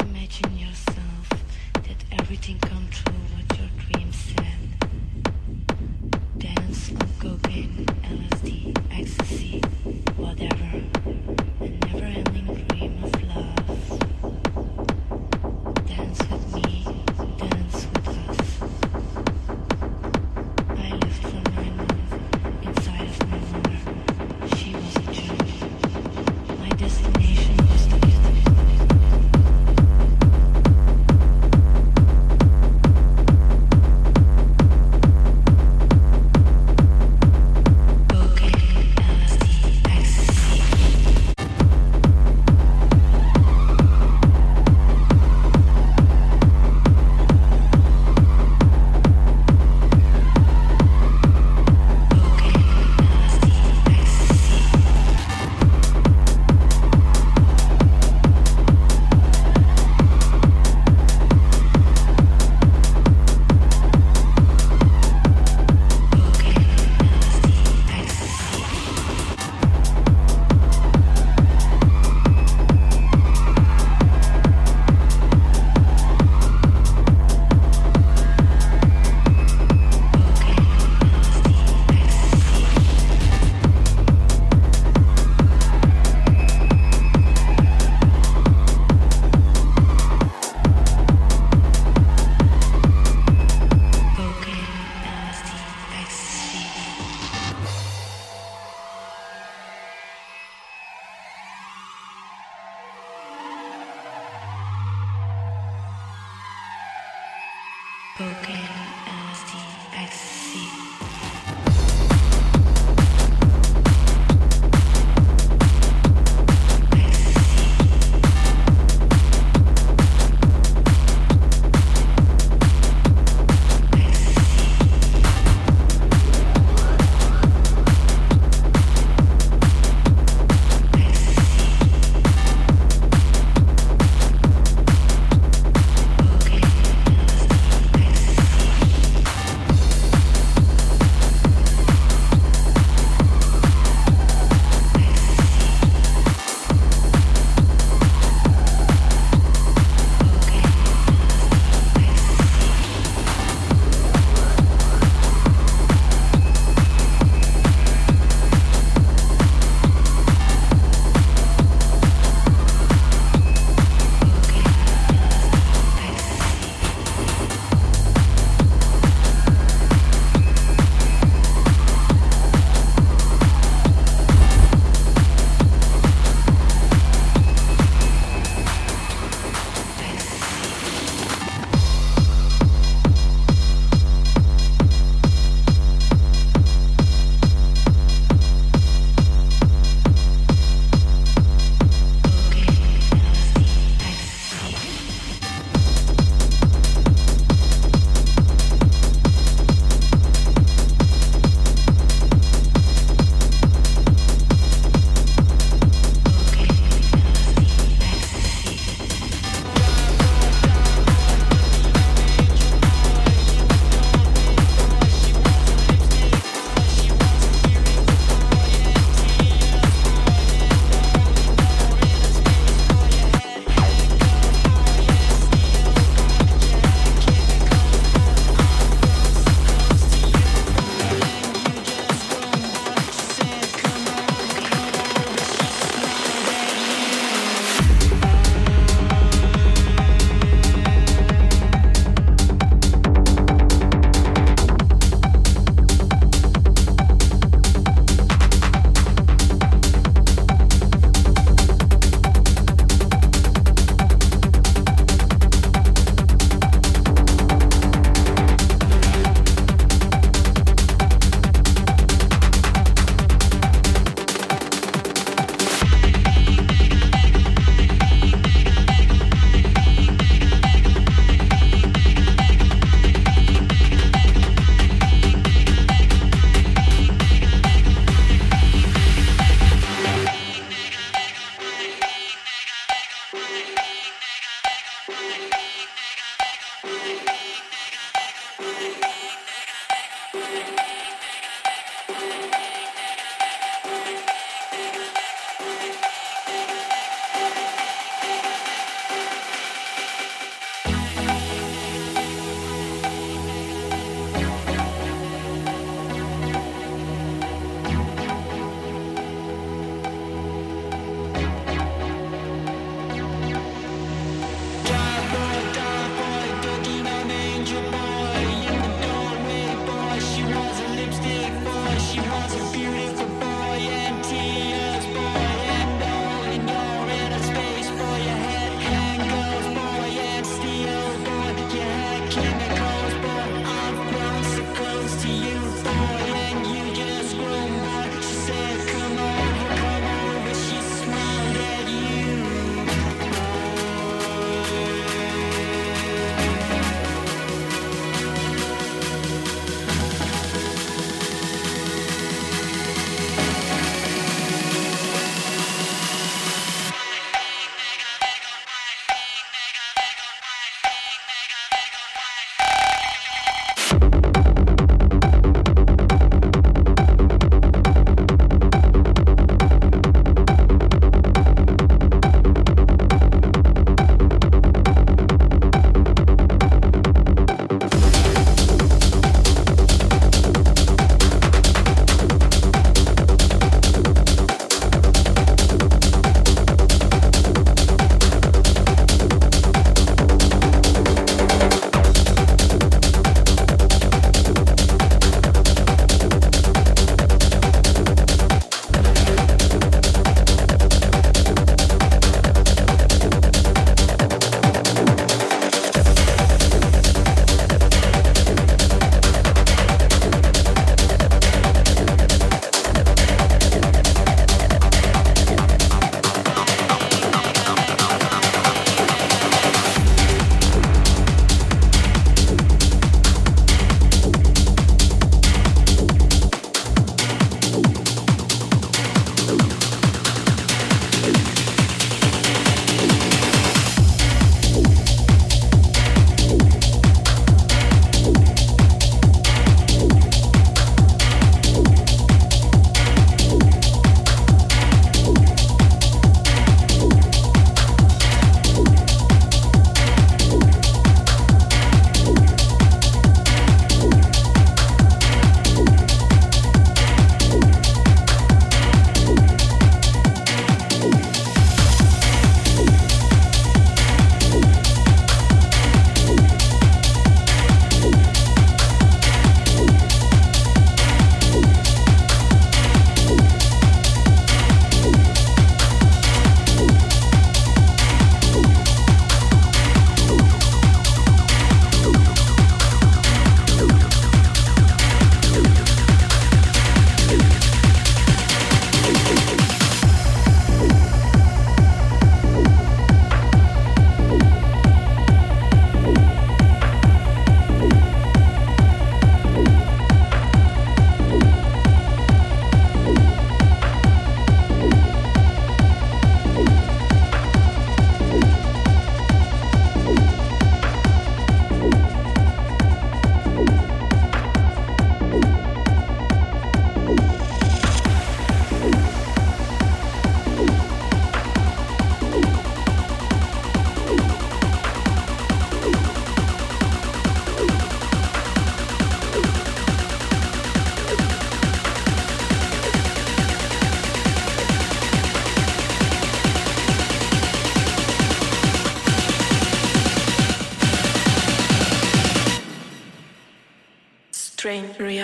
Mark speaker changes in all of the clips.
Speaker 1: Imagine yourself that everything come true what your dream said. Dance cocaine, LSD, ecstasy, whatever. A never ending dream of love. Dance with me,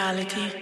Speaker 2: reality.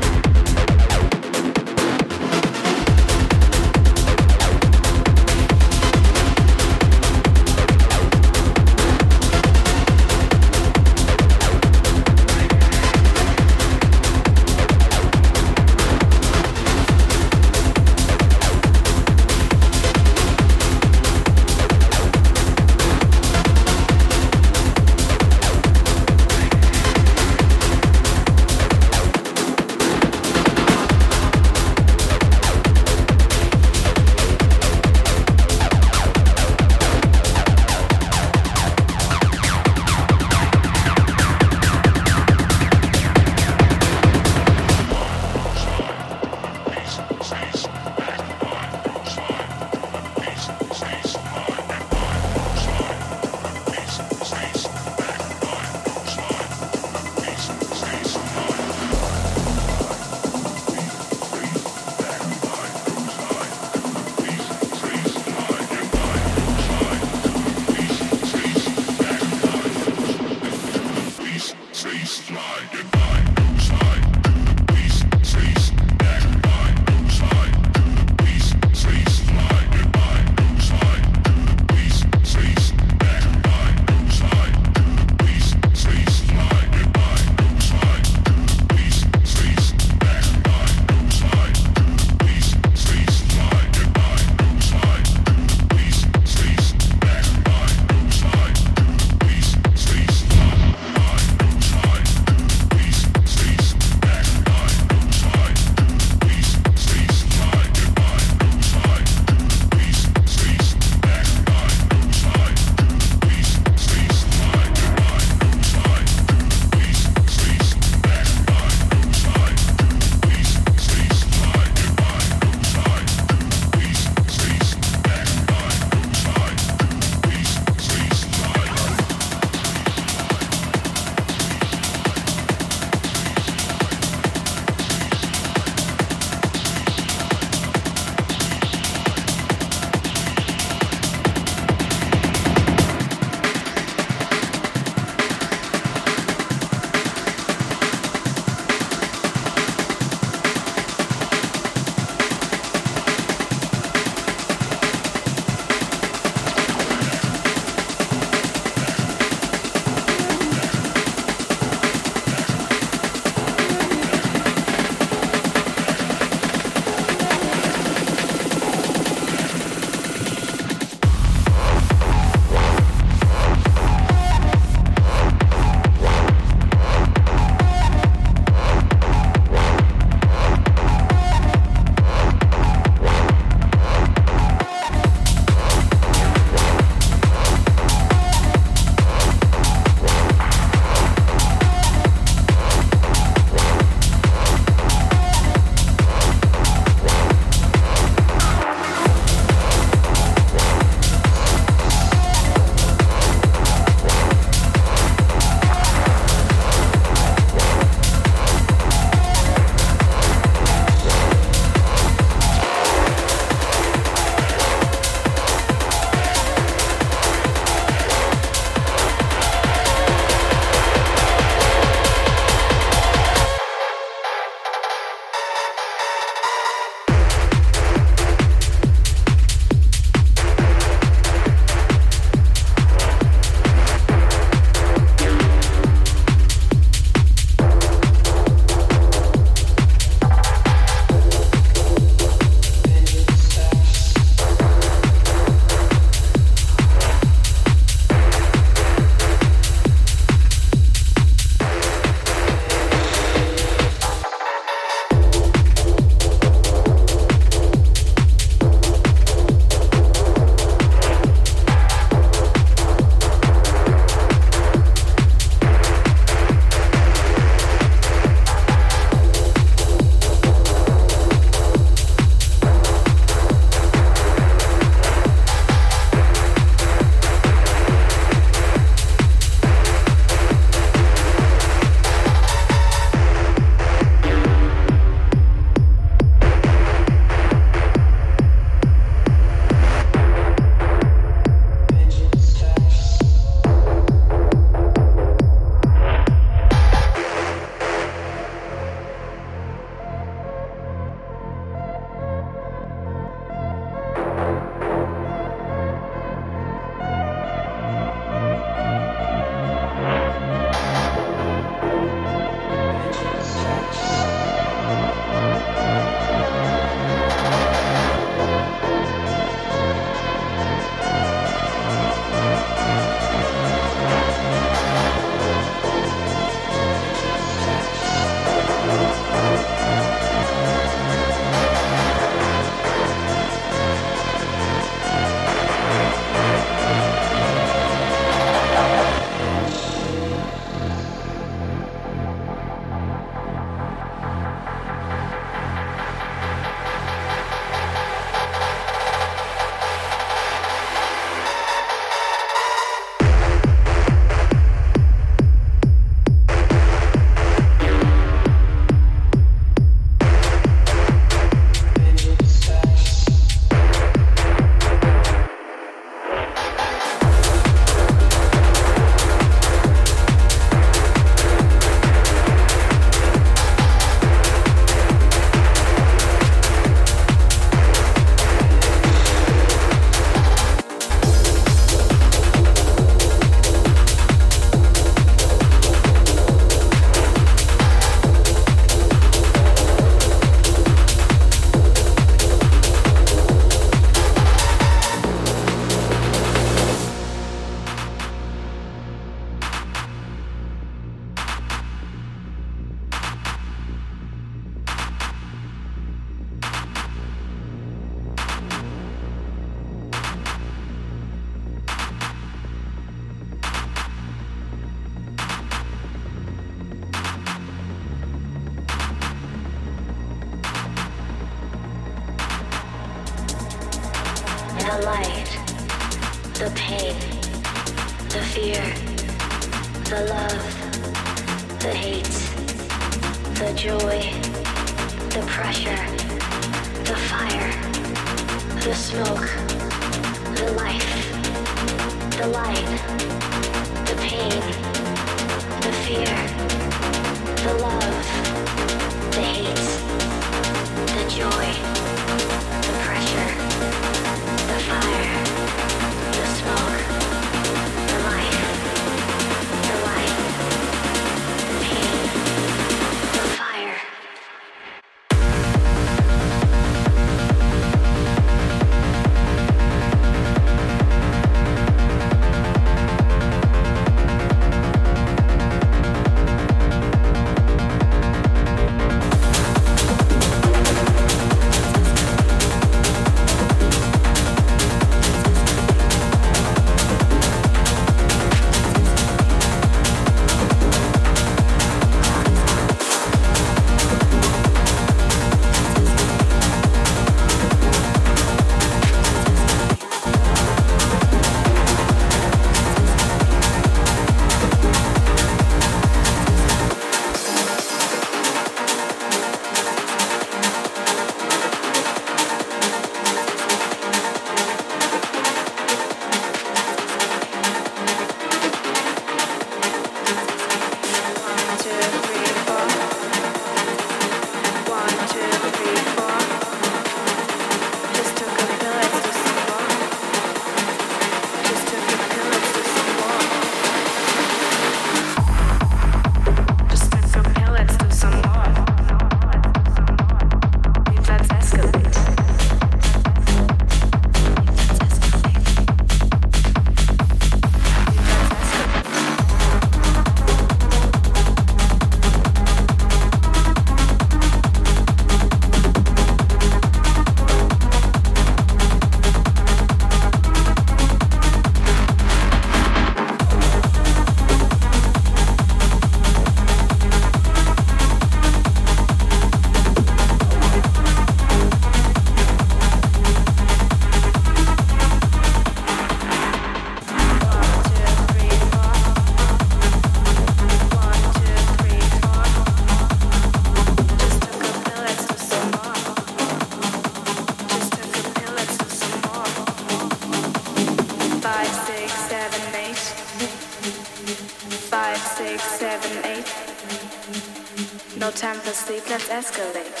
Speaker 3: let's escalate.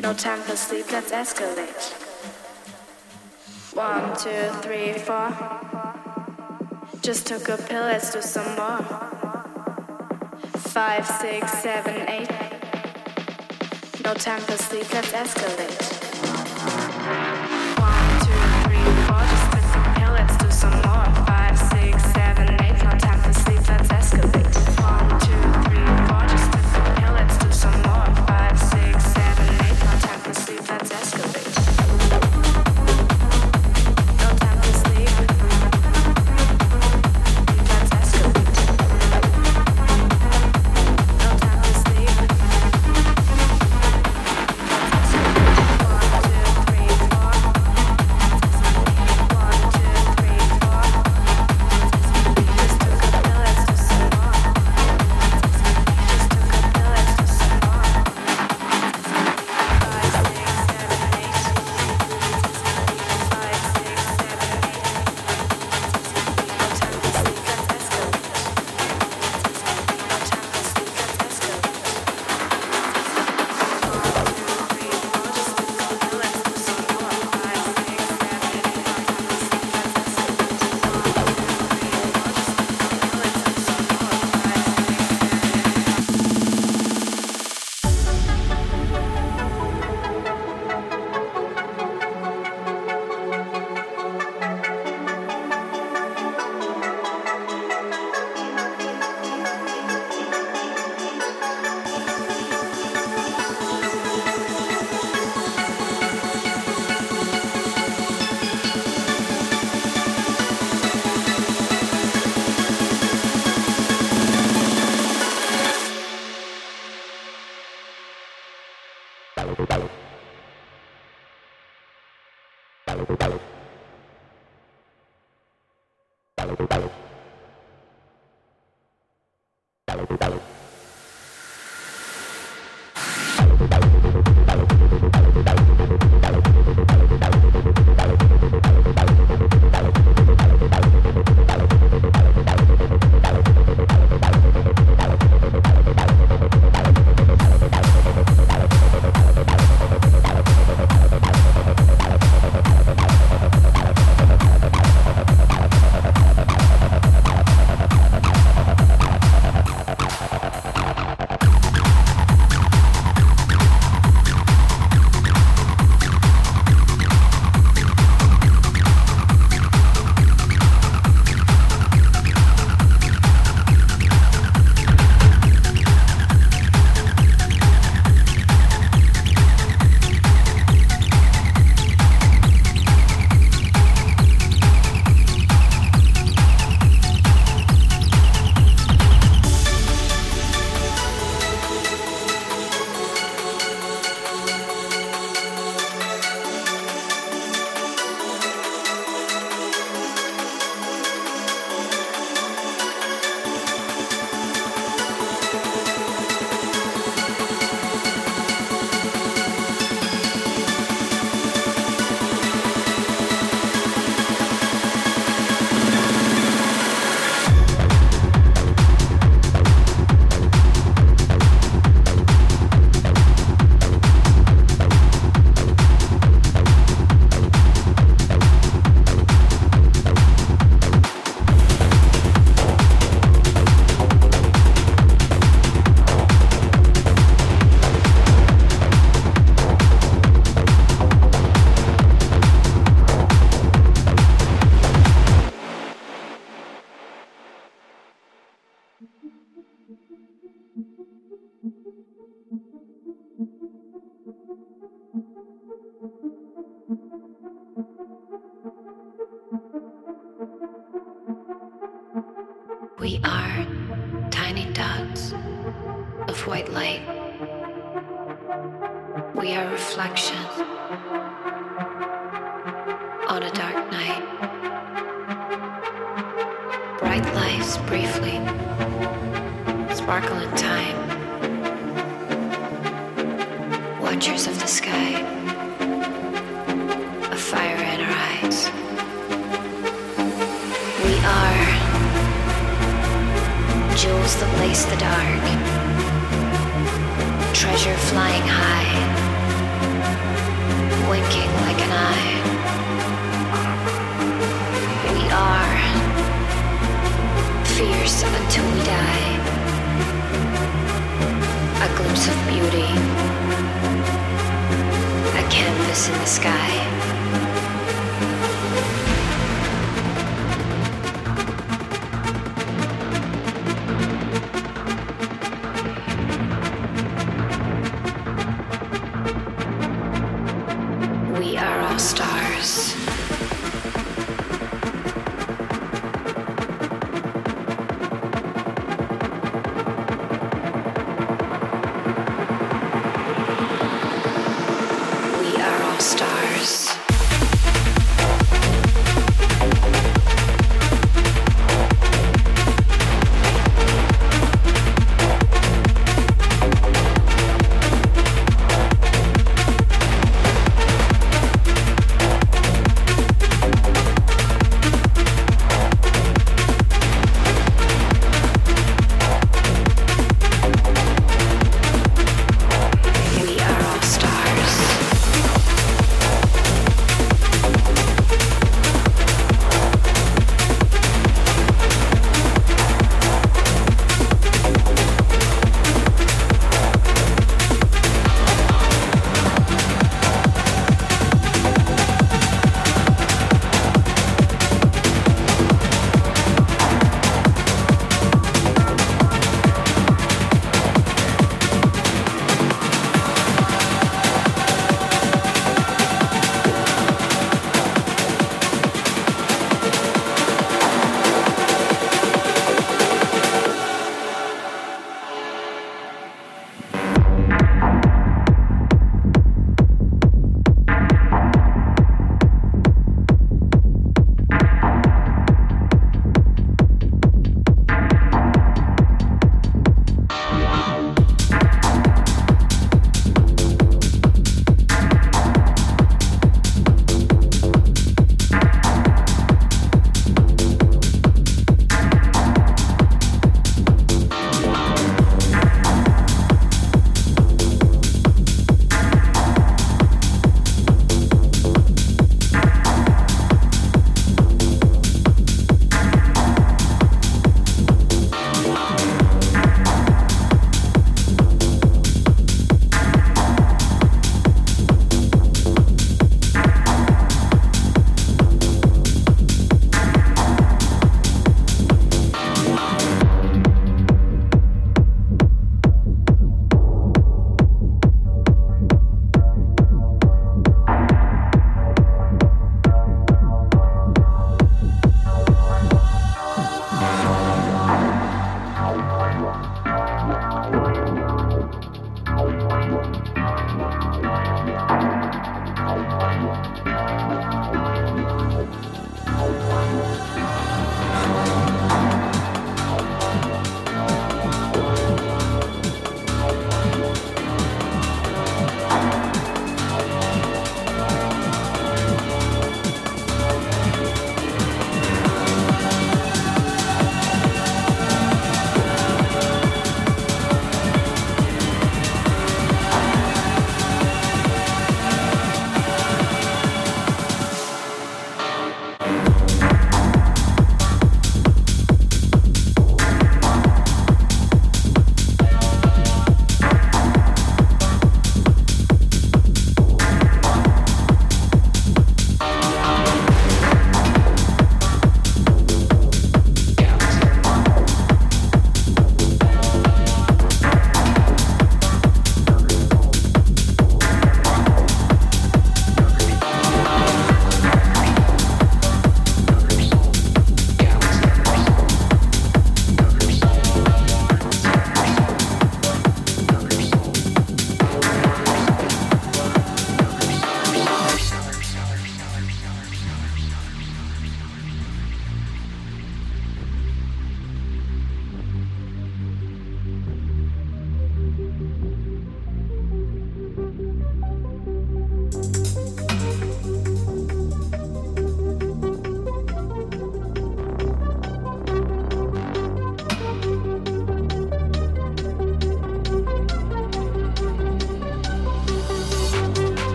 Speaker 3: No time for sleep, let's escalate. One, two, three, four. Just took a pill, let's do some more. Five, six, seven, eight. No time for sleep, let's escalate.